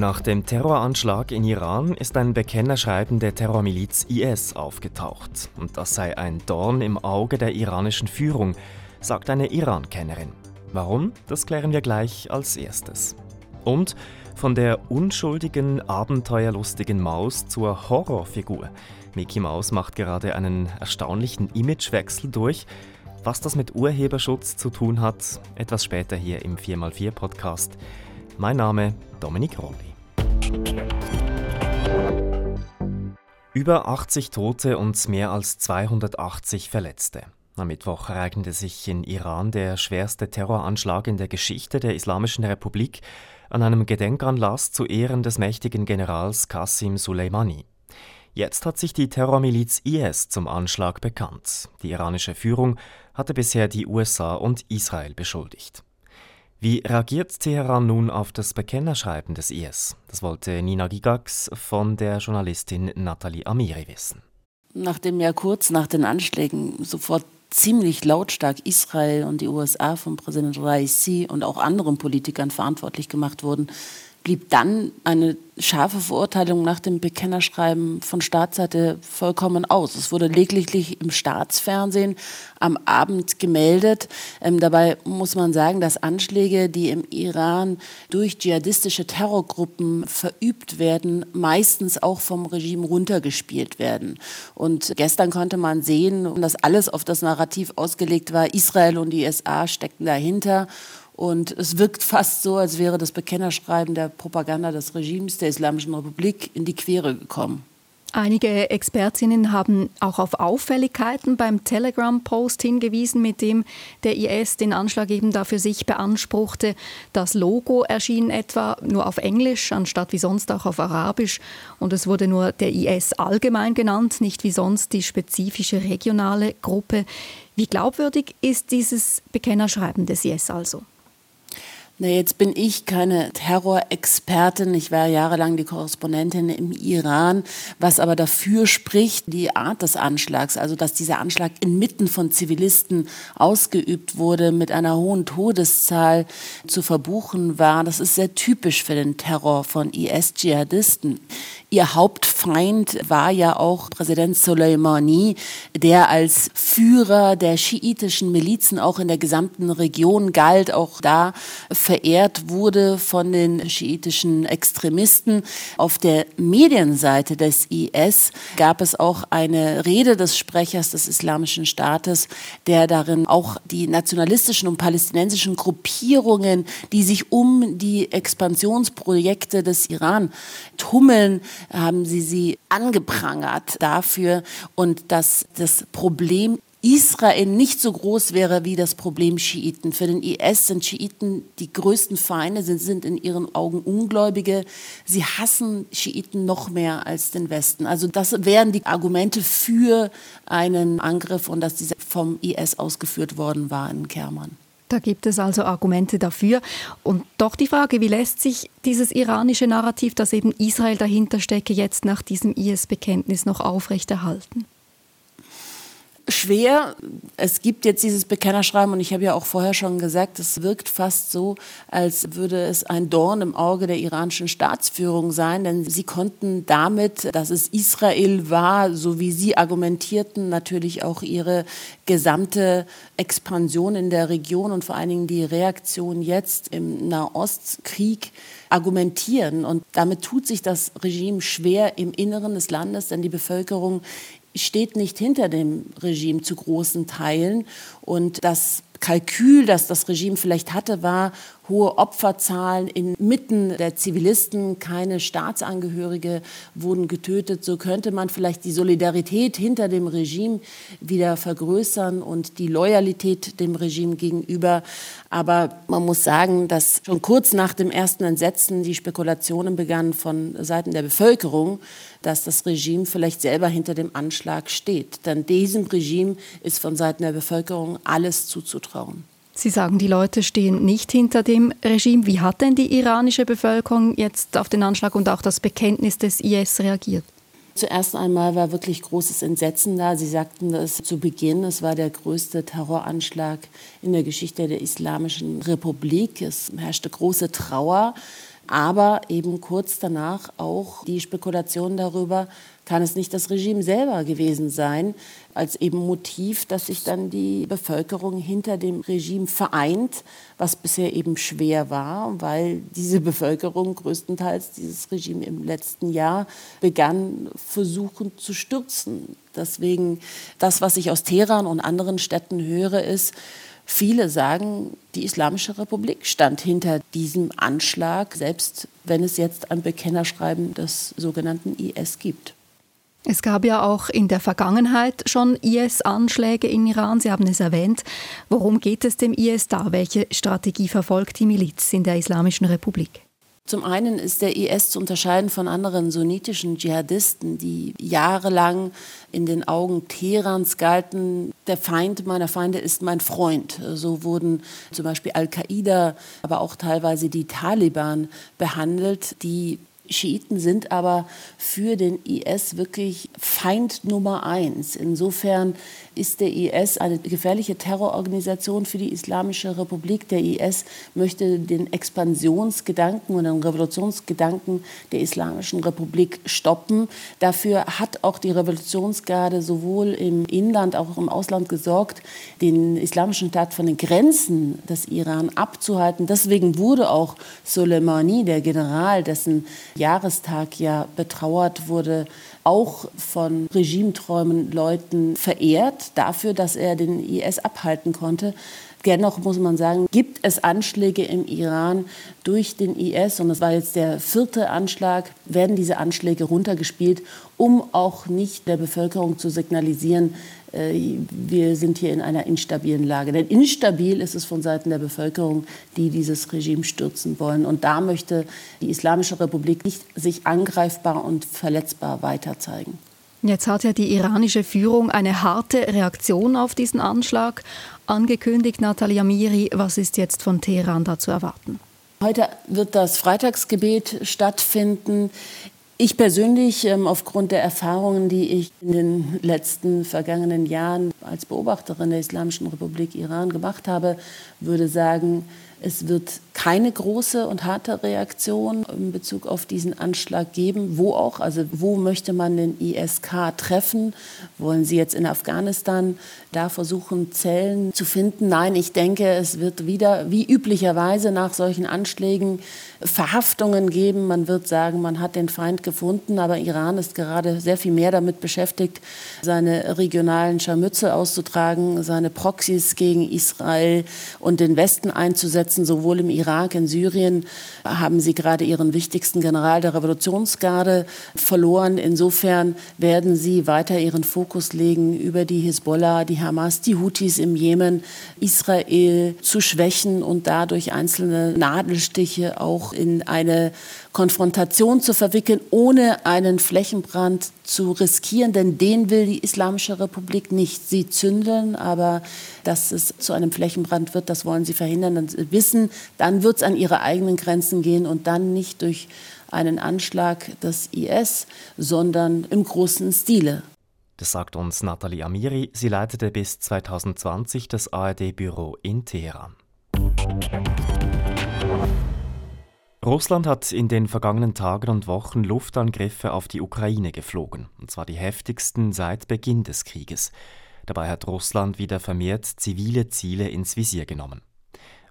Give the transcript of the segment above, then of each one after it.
Nach dem Terroranschlag in Iran ist ein Bekennerschreiben der Terrormiliz IS aufgetaucht. Und das sei ein Dorn im Auge der iranischen Führung, sagt eine Iran-Kennerin. Warum? Das klären wir gleich als erstes. Und von der unschuldigen, abenteuerlustigen Maus zur Horrorfigur. Mickey Mouse macht gerade einen erstaunlichen Imagewechsel durch. Was das mit Urheberschutz zu tun hat, etwas später hier im 4x4 Podcast. Mein Name Dominik Rolli. Über 80 Tote und mehr als 280 Verletzte. Am Mittwoch ereignete sich in Iran der schwerste Terroranschlag in der Geschichte der Islamischen Republik an einem Gedenkanlass zu Ehren des mächtigen Generals Qasim Soleimani. Jetzt hat sich die Terrormiliz IS zum Anschlag bekannt. Die iranische Führung hatte bisher die USA und Israel beschuldigt. Wie reagiert Teheran nun auf das Bekennerschreiben des IS? Das wollte Nina Gigax von der Journalistin Nathalie Amiri wissen. Nachdem ja kurz nach den Anschlägen sofort ziemlich lautstark Israel und die USA von Präsident Raisi und auch anderen Politikern verantwortlich gemacht wurden, blieb dann eine scharfe Verurteilung nach dem Bekennerschreiben von Staatsseite vollkommen aus. Es wurde lediglich im Staatsfernsehen am Abend gemeldet. Ähm, dabei muss man sagen, dass Anschläge, die im Iran durch dschihadistische Terrorgruppen verübt werden, meistens auch vom Regime runtergespielt werden. Und gestern konnte man sehen, dass alles auf das Narrativ ausgelegt war, Israel und die USA steckten dahinter und es wirkt fast so, als wäre das Bekennerschreiben der Propaganda des Regimes der Islamischen Republik in die Quere gekommen. Einige Expertinnen haben auch auf Auffälligkeiten beim Telegram-Post hingewiesen, mit dem der IS den Anschlag eben da für sich beanspruchte. Das Logo erschien etwa nur auf Englisch, anstatt wie sonst auch auf Arabisch. Und es wurde nur der IS allgemein genannt, nicht wie sonst die spezifische regionale Gruppe. Wie glaubwürdig ist dieses Bekennerschreiben des IS also? Na, jetzt bin ich keine Terrorexpertin. Ich war jahrelang die Korrespondentin im Iran, was aber dafür spricht, die Art des Anschlags, also dass dieser Anschlag inmitten von Zivilisten ausgeübt wurde, mit einer hohen Todeszahl zu verbuchen war. Das ist sehr typisch für den Terror von IS-Dschihadisten. Ihr Hauptfeind war ja auch Präsident Soleimani, der als Führer der schiitischen Milizen auch in der gesamten Region galt, auch da verehrt wurde von den schiitischen Extremisten. Auf der Medienseite des IS gab es auch eine Rede des Sprechers des Islamischen Staates, der darin auch die nationalistischen und palästinensischen Gruppierungen, die sich um die Expansionsprojekte des Iran tummeln, haben sie sie angeprangert dafür und dass das Problem Israel nicht so groß wäre wie das Problem Schiiten. Für den IS sind Schiiten die größten Feinde, sind, sind in ihren Augen Ungläubige. Sie hassen Schiiten noch mehr als den Westen. Also das wären die Argumente für einen Angriff und dass dieser vom IS ausgeführt worden war in Kerman. Da gibt es also Argumente dafür. Und doch die Frage, wie lässt sich dieses iranische Narrativ, dass eben Israel dahinter stecke, jetzt nach diesem IS-Bekenntnis noch aufrechterhalten? Schwer. Es gibt jetzt dieses Bekennerschreiben und ich habe ja auch vorher schon gesagt, es wirkt fast so, als würde es ein Dorn im Auge der iranischen Staatsführung sein, denn sie konnten damit, dass es Israel war, so wie sie argumentierten, natürlich auch ihre gesamte Expansion in der Region und vor allen Dingen die Reaktion jetzt im Nahostkrieg argumentieren. Und damit tut sich das Regime schwer im Inneren des Landes, denn die Bevölkerung steht nicht hinter dem Regime zu großen Teilen. Und das Kalkül, das das Regime vielleicht hatte, war, hohe Opferzahlen inmitten der Zivilisten, keine Staatsangehörige wurden getötet. So könnte man vielleicht die Solidarität hinter dem Regime wieder vergrößern und die Loyalität dem Regime gegenüber. Aber man muss sagen, dass schon kurz nach dem ersten Entsetzen die Spekulationen begannen von Seiten der Bevölkerung, dass das Regime vielleicht selber hinter dem Anschlag steht. Denn diesem Regime ist von Seiten der Bevölkerung alles zuzutrauen. Sie sagen, die Leute stehen nicht hinter dem Regime. Wie hat denn die iranische Bevölkerung jetzt auf den Anschlag und auch das Bekenntnis des IS reagiert? Zuerst einmal war wirklich großes Entsetzen da. Sie sagten das zu Beginn, es war der größte Terroranschlag in der Geschichte der Islamischen Republik. Es herrschte große Trauer, aber eben kurz danach auch die Spekulation darüber, kann es nicht das Regime selber gewesen sein, als eben Motiv, dass sich dann die Bevölkerung hinter dem Regime vereint, was bisher eben schwer war, weil diese Bevölkerung größtenteils dieses Regime im letzten Jahr begann, versuchen zu stürzen. Deswegen das, was ich aus Teheran und anderen Städten höre, ist, Viele sagen, die Islamische Republik stand hinter diesem Anschlag, selbst wenn es jetzt ein Bekennerschreiben des sogenannten IS gibt. Es gab ja auch in der Vergangenheit schon IS-Anschläge in Iran. Sie haben es erwähnt. Worum geht es dem IS da? Welche Strategie verfolgt die Miliz in der Islamischen Republik? Zum einen ist der IS zu unterscheiden von anderen sunnitischen Dschihadisten, die jahrelang in den Augen Teherans galten, der Feind meiner Feinde ist mein Freund. So wurden zum Beispiel Al-Qaida, aber auch teilweise die Taliban behandelt, die Schiiten sind aber für den IS wirklich Feind Nummer eins. Insofern ist der IS eine gefährliche Terrororganisation für die Islamische Republik. Der IS möchte den Expansionsgedanken und den Revolutionsgedanken der Islamischen Republik stoppen. Dafür hat auch die Revolutionsgarde sowohl im Inland auch im Ausland gesorgt, den Islamischen Staat von den Grenzen des Iran abzuhalten. Deswegen wurde auch Soleimani, der General, dessen Jahrestag ja betrauert wurde, auch von regimeträumen Leuten verehrt dafür, dass er den IS abhalten konnte. Dennoch muss man sagen, gibt es Anschläge im Iran durch den IS, und das war jetzt der vierte Anschlag, werden diese Anschläge runtergespielt, um auch nicht der Bevölkerung zu signalisieren, äh, wir sind hier in einer instabilen Lage. Denn instabil ist es von Seiten der Bevölkerung, die dieses Regime stürzen wollen. Und da möchte die Islamische Republik nicht sich angreifbar und verletzbar weiter zeigen. Jetzt hat ja die iranische Führung eine harte Reaktion auf diesen Anschlag angekündigt. Natalia Miri, was ist jetzt von Teheran da zu erwarten? Heute wird das Freitagsgebet stattfinden. Ich persönlich, ähm, aufgrund der Erfahrungen, die ich in den letzten vergangenen Jahren als Beobachterin der Islamischen Republik Iran gemacht habe, würde sagen, es wird keine große und harte Reaktion in Bezug auf diesen Anschlag geben. Wo auch? Also wo möchte man den ISK treffen? Wollen Sie jetzt in Afghanistan da versuchen, Zellen zu finden? Nein, ich denke, es wird wieder, wie üblicherweise nach solchen Anschlägen, Verhaftungen geben. Man wird sagen, man hat den Feind gefunden, aber Iran ist gerade sehr viel mehr damit beschäftigt, seine regionalen Scharmütze auszutragen, seine Proxys gegen Israel und den Westen einzusetzen, sowohl im Irak, in Syrien haben sie gerade ihren wichtigsten General der Revolutionsgarde verloren. Insofern werden sie weiter ihren Fokus legen, über die Hisbollah, die Hamas, die Houthis im Jemen, Israel zu schwächen und dadurch einzelne Nadelstiche auch in eine Konfrontation zu verwickeln, ohne einen Flächenbrand zu riskieren, denn den will die Islamische Republik nicht. Sie zündeln, aber dass es zu einem Flächenbrand wird, das wollen sie verhindern. Dann wissen, dann wird es an ihre eigenen Grenzen gehen und dann nicht durch einen Anschlag des IS, sondern im großen Stile. Das sagt uns Nathalie Amiri. Sie leitete bis 2020 das ARD-Büro in Teheran. Russland hat in den vergangenen Tagen und Wochen Luftangriffe auf die Ukraine geflogen, und zwar die heftigsten seit Beginn des Krieges. Dabei hat Russland wieder vermehrt zivile Ziele ins Visier genommen.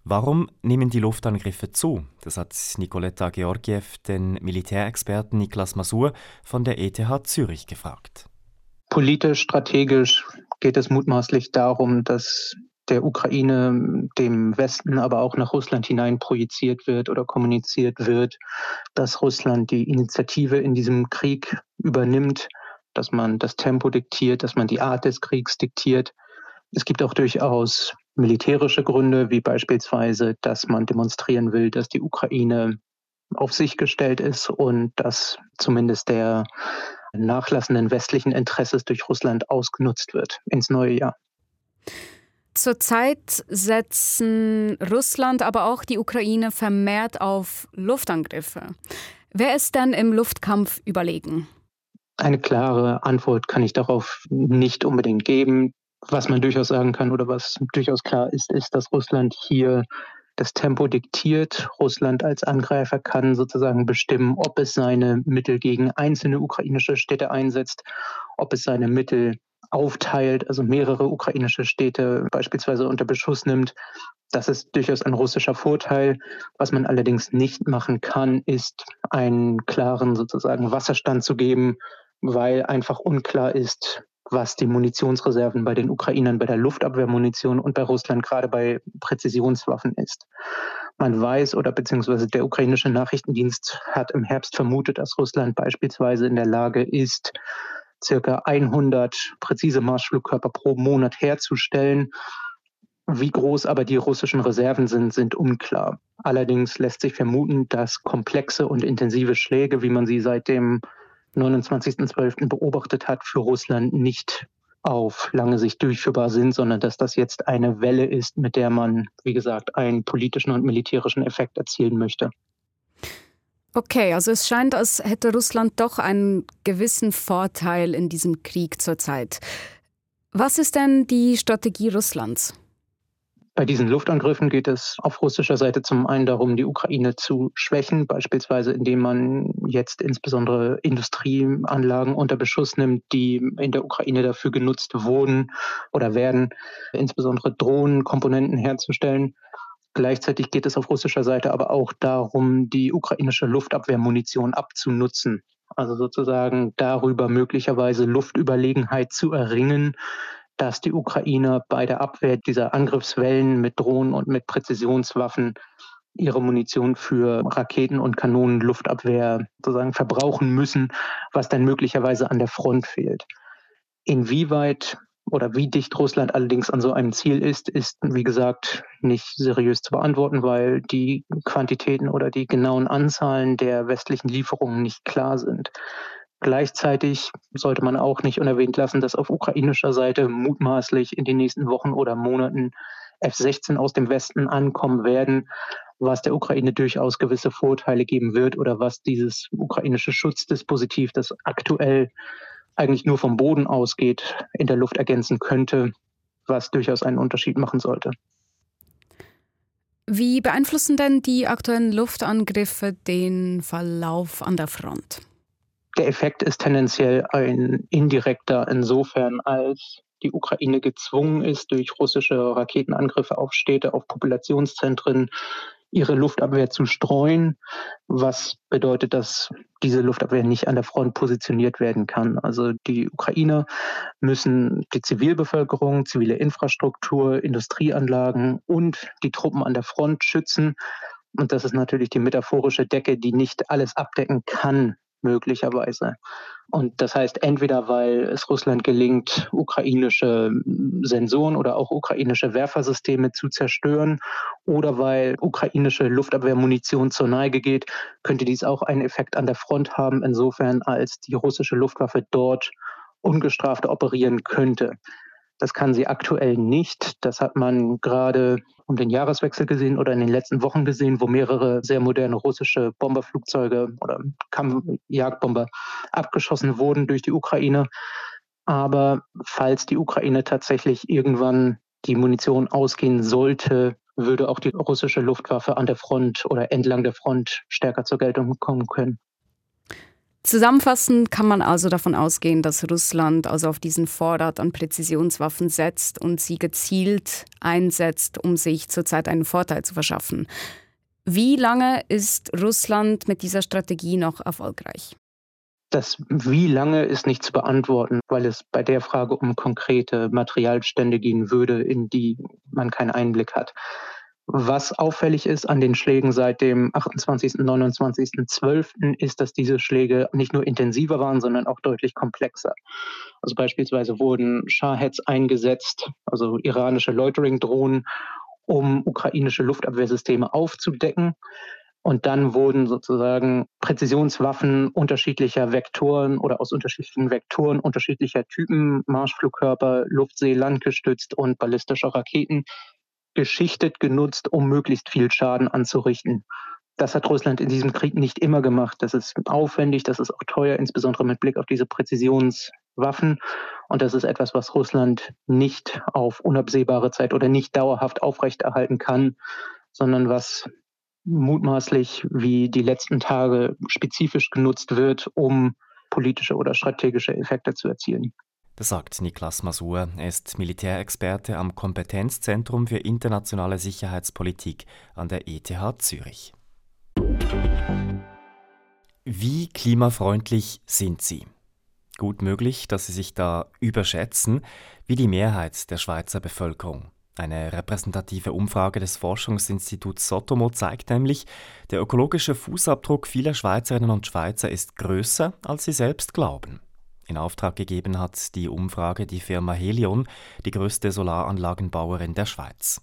Warum nehmen die Luftangriffe zu? Das hat Nicoletta Georgiev den Militärexperten Niklas Masur von der ETH Zürich gefragt. Politisch, strategisch geht es mutmaßlich darum, dass der Ukraine, dem Westen, aber auch nach Russland hinein projiziert wird oder kommuniziert wird, dass Russland die Initiative in diesem Krieg übernimmt, dass man das Tempo diktiert, dass man die Art des Kriegs diktiert. Es gibt auch durchaus militärische Gründe, wie beispielsweise, dass man demonstrieren will, dass die Ukraine auf sich gestellt ist und dass zumindest der nachlassenden westlichen Interesses durch Russland ausgenutzt wird ins neue Jahr. Zurzeit setzen Russland, aber auch die Ukraine vermehrt auf Luftangriffe. Wer ist denn im Luftkampf überlegen? Eine klare Antwort kann ich darauf nicht unbedingt geben. Was man durchaus sagen kann oder was durchaus klar ist, ist, dass Russland hier das Tempo diktiert. Russland als Angreifer kann sozusagen bestimmen, ob es seine Mittel gegen einzelne ukrainische Städte einsetzt, ob es seine Mittel aufteilt, also mehrere ukrainische Städte beispielsweise unter Beschuss nimmt. Das ist durchaus ein russischer Vorteil. Was man allerdings nicht machen kann, ist einen klaren sozusagen Wasserstand zu geben, weil einfach unklar ist, was die Munitionsreserven bei den Ukrainern bei der Luftabwehrmunition und bei Russland gerade bei Präzisionswaffen ist. Man weiß oder beziehungsweise der ukrainische Nachrichtendienst hat im Herbst vermutet, dass Russland beispielsweise in der Lage ist, circa 100 präzise Marschflugkörper pro Monat herzustellen. Wie groß aber die russischen Reserven sind, sind unklar. Allerdings lässt sich vermuten, dass komplexe und intensive Schläge, wie man sie seit dem 29.12. beobachtet hat, für Russland nicht auf lange Sicht durchführbar sind, sondern dass das jetzt eine Welle ist, mit der man, wie gesagt, einen politischen und militärischen Effekt erzielen möchte. Okay, also es scheint, als hätte Russland doch einen gewissen Vorteil in diesem Krieg zurzeit. Was ist denn die Strategie Russlands? Bei diesen Luftangriffen geht es auf russischer Seite zum einen darum, die Ukraine zu schwächen, beispielsweise indem man jetzt insbesondere Industrieanlagen unter Beschuss nimmt, die in der Ukraine dafür genutzt wurden oder werden, insbesondere Drohnenkomponenten herzustellen. Gleichzeitig geht es auf russischer Seite aber auch darum, die ukrainische Luftabwehrmunition abzunutzen. Also sozusagen darüber möglicherweise Luftüberlegenheit zu erringen, dass die Ukrainer bei der Abwehr dieser Angriffswellen mit Drohnen und mit Präzisionswaffen ihre Munition für Raketen und Kanonen Luftabwehr sozusagen verbrauchen müssen, was dann möglicherweise an der Front fehlt. Inwieweit oder wie dicht Russland allerdings an so einem Ziel ist, ist, wie gesagt, nicht seriös zu beantworten, weil die Quantitäten oder die genauen Anzahlen der westlichen Lieferungen nicht klar sind. Gleichzeitig sollte man auch nicht unerwähnt lassen, dass auf ukrainischer Seite mutmaßlich in den nächsten Wochen oder Monaten F-16 aus dem Westen ankommen werden, was der Ukraine durchaus gewisse Vorteile geben wird oder was dieses ukrainische Schutzdispositiv, das aktuell eigentlich nur vom Boden ausgeht, in der Luft ergänzen könnte, was durchaus einen Unterschied machen sollte. Wie beeinflussen denn die aktuellen Luftangriffe den Verlauf an der Front? Der Effekt ist tendenziell ein indirekter insofern, als die Ukraine gezwungen ist, durch russische Raketenangriffe auf Städte, auf Populationszentren ihre Luftabwehr zu streuen, was bedeutet, dass diese Luftabwehr nicht an der Front positioniert werden kann. Also die Ukrainer müssen die Zivilbevölkerung, zivile Infrastruktur, Industrieanlagen und die Truppen an der Front schützen. Und das ist natürlich die metaphorische Decke, die nicht alles abdecken kann, möglicherweise. Und das heißt, entweder weil es Russland gelingt, ukrainische Sensoren oder auch ukrainische Werfersysteme zu zerstören, oder weil ukrainische Luftabwehrmunition zur Neige geht, könnte dies auch einen Effekt an der Front haben, insofern als die russische Luftwaffe dort ungestraft operieren könnte. Das kann sie aktuell nicht. Das hat man gerade um den Jahreswechsel gesehen oder in den letzten Wochen gesehen, wo mehrere sehr moderne russische Bomberflugzeuge oder Kampfjagdbomber abgeschossen wurden durch die Ukraine. Aber falls die Ukraine tatsächlich irgendwann die Munition ausgehen sollte, würde auch die russische Luftwaffe an der Front oder entlang der Front stärker zur Geltung kommen können. Zusammenfassend kann man also davon ausgehen, dass Russland also auf diesen Vorrat an Präzisionswaffen setzt und sie gezielt einsetzt, um sich zurzeit einen Vorteil zu verschaffen. Wie lange ist Russland mit dieser Strategie noch erfolgreich? Das Wie lange ist nicht zu beantworten, weil es bei der Frage um konkrete Materialstände gehen würde, in die man keinen Einblick hat. Was auffällig ist an den Schlägen seit dem 28. und 29.12. ist, dass diese Schläge nicht nur intensiver waren, sondern auch deutlich komplexer. Also beispielsweise wurden Shaheds eingesetzt, also iranische Loitering-Drohnen, um ukrainische Luftabwehrsysteme aufzudecken. Und dann wurden sozusagen Präzisionswaffen unterschiedlicher Vektoren oder aus unterschiedlichen Vektoren unterschiedlicher Typen, Marschflugkörper, Luftsee, Landgestützt und ballistische Raketen geschichtet genutzt, um möglichst viel Schaden anzurichten. Das hat Russland in diesem Krieg nicht immer gemacht. Das ist aufwendig, das ist auch teuer, insbesondere mit Blick auf diese Präzisionswaffen. Und das ist etwas, was Russland nicht auf unabsehbare Zeit oder nicht dauerhaft aufrechterhalten kann, sondern was mutmaßlich wie die letzten Tage spezifisch genutzt wird, um politische oder strategische Effekte zu erzielen. Sagt Niklas Masur. Er ist Militärexperte am Kompetenzzentrum für internationale Sicherheitspolitik an der ETH Zürich. Wie klimafreundlich sind Sie? Gut möglich, dass Sie sich da überschätzen, wie die Mehrheit der Schweizer Bevölkerung. Eine repräsentative Umfrage des Forschungsinstituts Sotomo zeigt nämlich, der ökologische Fußabdruck vieler Schweizerinnen und Schweizer ist größer, als sie selbst glauben. In Auftrag gegeben hat die Umfrage die Firma Helion, die größte Solaranlagenbauerin der Schweiz.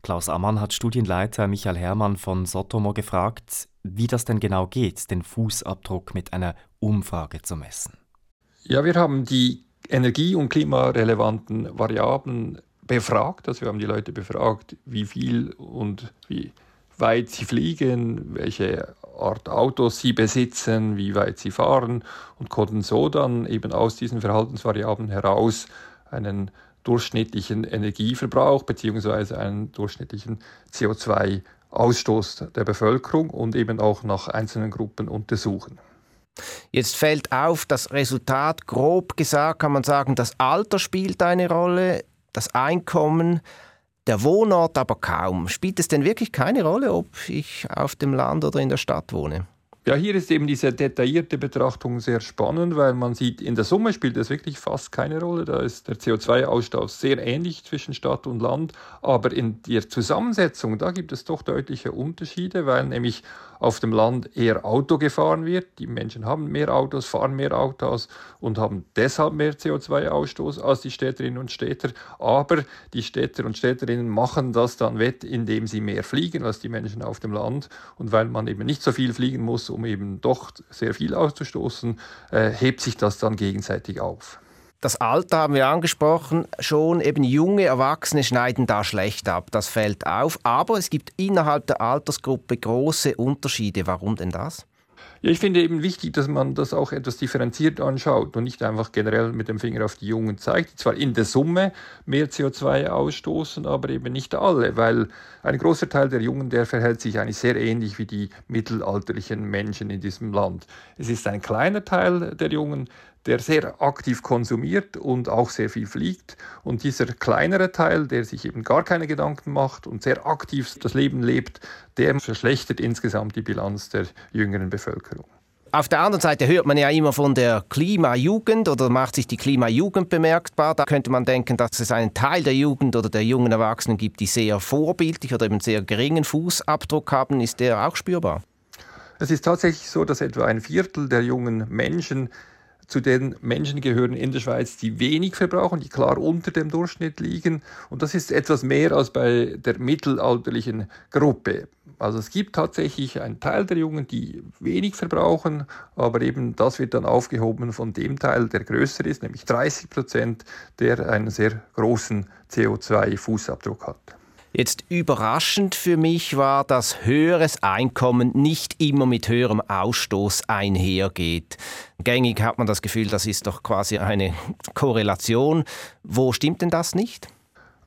Klaus Ammann hat Studienleiter Michael Hermann von Sotomo gefragt, wie das denn genau geht, den Fußabdruck mit einer Umfrage zu messen. Ja, wir haben die energie- und klimarelevanten Variablen befragt. Also wir haben die Leute befragt, wie viel und wie weit sie fliegen, welche Art Autos sie besitzen, wie weit sie fahren und konnten so dann eben aus diesen Verhaltensvariablen heraus einen durchschnittlichen Energieverbrauch bzw. einen durchschnittlichen CO2-Ausstoß der Bevölkerung und eben auch nach einzelnen Gruppen untersuchen. Jetzt fällt auf das Resultat, grob gesagt kann man sagen, das Alter spielt eine Rolle, das Einkommen, der Wohnort aber kaum. Spielt es denn wirklich keine Rolle, ob ich auf dem Land oder in der Stadt wohne? Ja, hier ist eben diese detaillierte Betrachtung sehr spannend, weil man sieht, in der Summe spielt es wirklich fast keine Rolle. Da ist der CO2-Ausstoß sehr ähnlich zwischen Stadt und Land. Aber in der Zusammensetzung, da gibt es doch deutliche Unterschiede, weil nämlich auf dem Land eher Auto gefahren wird. Die Menschen haben mehr Autos, fahren mehr Autos und haben deshalb mehr CO2-Ausstoß als die Städterinnen und Städter. Aber die Städter und Städterinnen machen das dann wett, indem sie mehr fliegen als die Menschen auf dem Land. Und weil man eben nicht so viel fliegen muss, um eben doch sehr viel auszustoßen, äh, hebt sich das dann gegenseitig auf. Das Alter haben wir angesprochen, schon eben junge Erwachsene schneiden da schlecht ab, das fällt auf, aber es gibt innerhalb der Altersgruppe große Unterschiede. Warum denn das? Ich finde eben wichtig, dass man das auch etwas differenziert anschaut und nicht einfach generell mit dem Finger auf die Jungen zeigt, die zwar in der Summe mehr CO2 ausstoßen, aber eben nicht alle, weil ein großer Teil der Jungen, der verhält sich eigentlich sehr ähnlich wie die mittelalterlichen Menschen in diesem Land. Es ist ein kleiner Teil der Jungen, der sehr aktiv konsumiert und auch sehr viel fliegt. Und dieser kleinere Teil, der sich eben gar keine Gedanken macht und sehr aktiv das Leben lebt, der verschlechtert insgesamt die Bilanz der jüngeren Bevölkerung. Auf der anderen Seite hört man ja immer von der Klimajugend oder macht sich die Klimajugend bemerkbar. Da könnte man denken, dass es einen Teil der Jugend oder der jungen Erwachsenen gibt, die sehr vorbildlich oder eben sehr geringen Fußabdruck haben. Ist der auch spürbar? Es ist tatsächlich so, dass etwa ein Viertel der jungen Menschen zu den Menschen gehören in der Schweiz, die wenig verbrauchen, die klar unter dem Durchschnitt liegen. Und das ist etwas mehr als bei der mittelalterlichen Gruppe. Also es gibt tatsächlich einen Teil der Jungen, die wenig verbrauchen, aber eben das wird dann aufgehoben von dem Teil, der größer ist, nämlich 30 Prozent, der einen sehr großen CO2-Fußabdruck hat. Jetzt überraschend für mich war, dass höheres Einkommen nicht immer mit höherem Ausstoß einhergeht. Gängig hat man das Gefühl, das ist doch quasi eine Korrelation. Wo stimmt denn das nicht?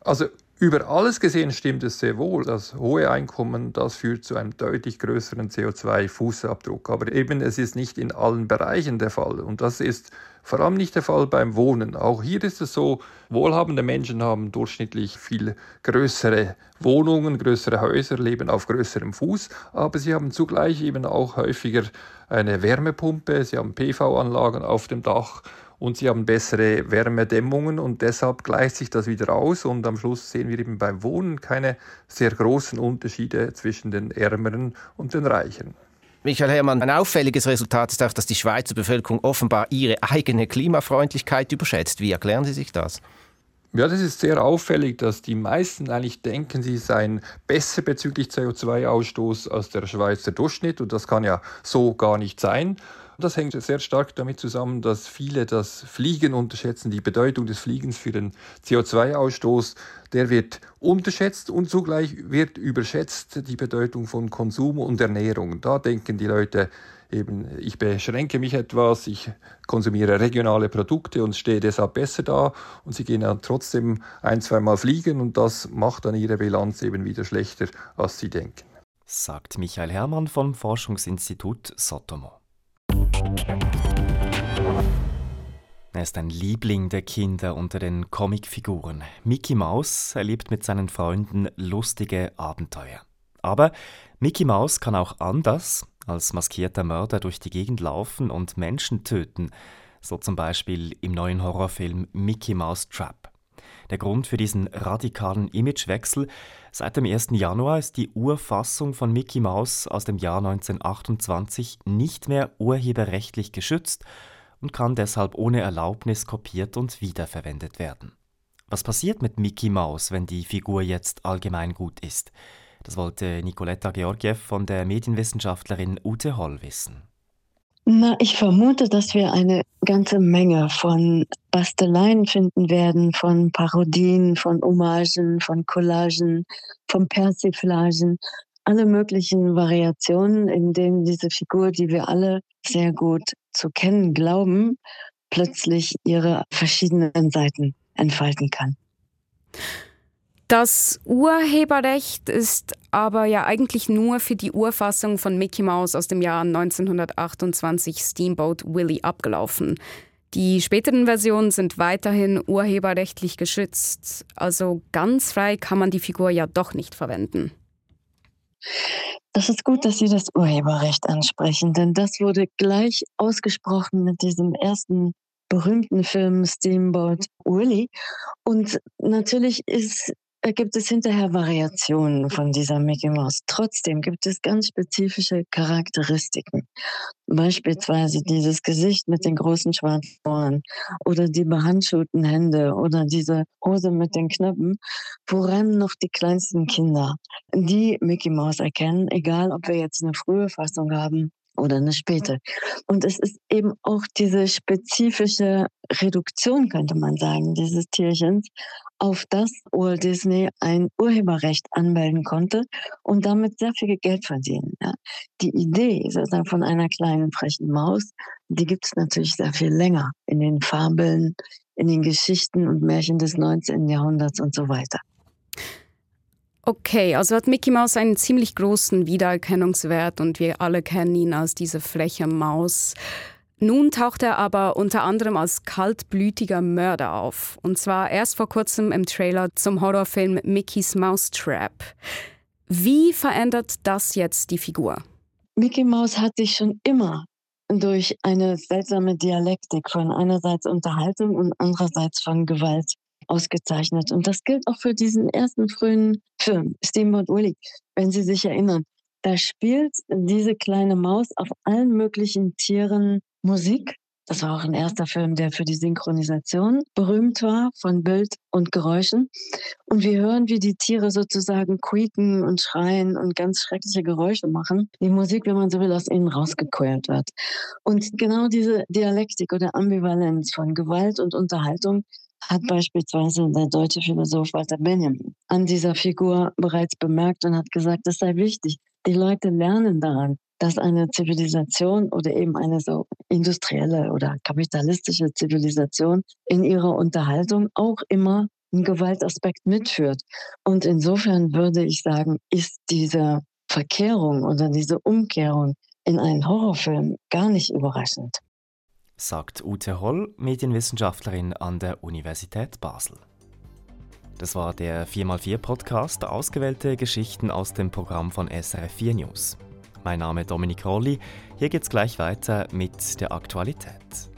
Also über alles gesehen stimmt es sehr wohl. Das hohe Einkommen, das führt zu einem deutlich größeren CO2-Fußabdruck. Aber eben, es ist nicht in allen Bereichen der Fall. Und das ist vor allem nicht der Fall beim Wohnen. Auch hier ist es so, wohlhabende Menschen haben durchschnittlich viel größere Wohnungen, größere Häuser, leben auf größerem Fuß, aber sie haben zugleich eben auch häufiger eine Wärmepumpe, sie haben PV-Anlagen auf dem Dach und sie haben bessere Wärmedämmungen und deshalb gleicht sich das wieder aus und am Schluss sehen wir eben beim Wohnen keine sehr großen Unterschiede zwischen den Ärmeren und den Reicheren. Michael Herrmann, ein auffälliges Resultat ist auch, dass die Schweizer Bevölkerung offenbar ihre eigene Klimafreundlichkeit überschätzt. Wie erklären Sie sich das? Ja, das ist sehr auffällig, dass die meisten eigentlich denken, sie seien besser bezüglich CO2-Ausstoß als der Schweizer Durchschnitt und das kann ja so gar nicht sein. Das hängt sehr stark damit zusammen, dass viele das Fliegen unterschätzen, die Bedeutung des Fliegens für den CO2-Ausstoß. Der wird unterschätzt und zugleich wird überschätzt die Bedeutung von Konsum und Ernährung. Da denken die Leute, eben, ich beschränke mich etwas, ich konsumiere regionale Produkte und stehe deshalb besser da und sie gehen dann trotzdem ein, zweimal fliegen und das macht dann ihre Bilanz eben wieder schlechter, als sie denken. Sagt Michael Herrmann vom Forschungsinstitut Sotomo. Er ist ein Liebling der Kinder unter den Comicfiguren. Mickey Mouse erlebt mit seinen Freunden lustige Abenteuer. Aber Mickey Mouse kann auch anders als maskierter Mörder durch die Gegend laufen und Menschen töten, so zum Beispiel im neuen Horrorfilm Mickey Mouse Trap. Der Grund für diesen radikalen Imagewechsel seit dem 1. Januar ist die Urfassung von Mickey Mouse aus dem Jahr 1928 nicht mehr urheberrechtlich geschützt und kann deshalb ohne Erlaubnis kopiert und wiederverwendet werden. Was passiert mit Mickey Mouse, wenn die Figur jetzt allgemein gut ist? Das wollte Nicoletta Georgiev von der Medienwissenschaftlerin Ute Holl wissen. Na, ich vermute, dass wir eine ganze Menge von Basteleien finden werden, von Parodien, von Hommagen, von Collagen, von Persiflagen, alle möglichen Variationen, in denen diese Figur, die wir alle sehr gut zu kennen glauben, plötzlich ihre verschiedenen Seiten entfalten kann. Das Urheberrecht ist aber ja eigentlich nur für die Urfassung von Mickey Mouse aus dem Jahr 1928 Steamboat Willie abgelaufen. Die späteren Versionen sind weiterhin urheberrechtlich geschützt, also ganz frei kann man die Figur ja doch nicht verwenden. Das ist gut, dass Sie das Urheberrecht ansprechen, denn das wurde gleich ausgesprochen mit diesem ersten berühmten Film Steamboat Willie. Und natürlich ist gibt es hinterher Variationen von dieser Mickey Mouse. Trotzdem gibt es ganz spezifische Charakteristiken. Beispielsweise dieses Gesicht mit den großen schwarzen Ohren oder die behandschuhten Hände oder diese Hose mit den Knöpfen, woran noch die kleinsten Kinder die Mickey Mouse erkennen, egal ob wir jetzt eine frühe Fassung haben oder eine späte. Und es ist eben auch diese spezifische Reduktion, könnte man sagen, dieses Tierchens auf das Walt Disney ein Urheberrecht anmelden konnte und damit sehr viel Geld verdienen. Ja. Die Idee sozusagen von einer kleinen frechen Maus, die gibt es natürlich sehr viel länger in den Fabeln, in den Geschichten und Märchen des 19. Jahrhunderts und so weiter. Okay, also hat Mickey Mouse einen ziemlich großen Wiedererkennungswert und wir alle kennen ihn als diese freche Maus. Nun taucht er aber unter anderem als kaltblütiger Mörder auf. Und zwar erst vor kurzem im Trailer zum Horrorfilm Mickey's Mousetrap. Wie verändert das jetzt die Figur? Mickey Mouse hat sich schon immer durch eine seltsame Dialektik von einerseits Unterhaltung und andererseits von Gewalt ausgezeichnet. Und das gilt auch für diesen ersten frühen Film, Steamboat Willie, wenn Sie sich erinnern. Da spielt diese kleine Maus auf allen möglichen Tieren Musik. Das war auch ein erster Film, der für die Synchronisation berühmt war von Bild und Geräuschen. Und wir hören, wie die Tiere sozusagen quieken und schreien und ganz schreckliche Geräusche machen. Die Musik, wenn man so will, aus ihnen rausgequält wird. Und genau diese Dialektik oder Ambivalenz von Gewalt und Unterhaltung hat beispielsweise der deutsche Philosoph Walter Benjamin an dieser Figur bereits bemerkt und hat gesagt, es sei wichtig. Die Leute lernen daran, dass eine Zivilisation oder eben eine so industrielle oder kapitalistische Zivilisation in ihrer Unterhaltung auch immer einen Gewaltaspekt mitführt. Und insofern würde ich sagen, ist diese Verkehrung oder diese Umkehrung in einen Horrorfilm gar nicht überraschend. Sagt Ute Holl, Medienwissenschaftlerin an der Universität Basel. Das war der 4x4 Podcast, ausgewählte Geschichten aus dem Programm von SRF4 News. Mein Name ist Dominik Rolli. Hier geht's gleich weiter mit der Aktualität.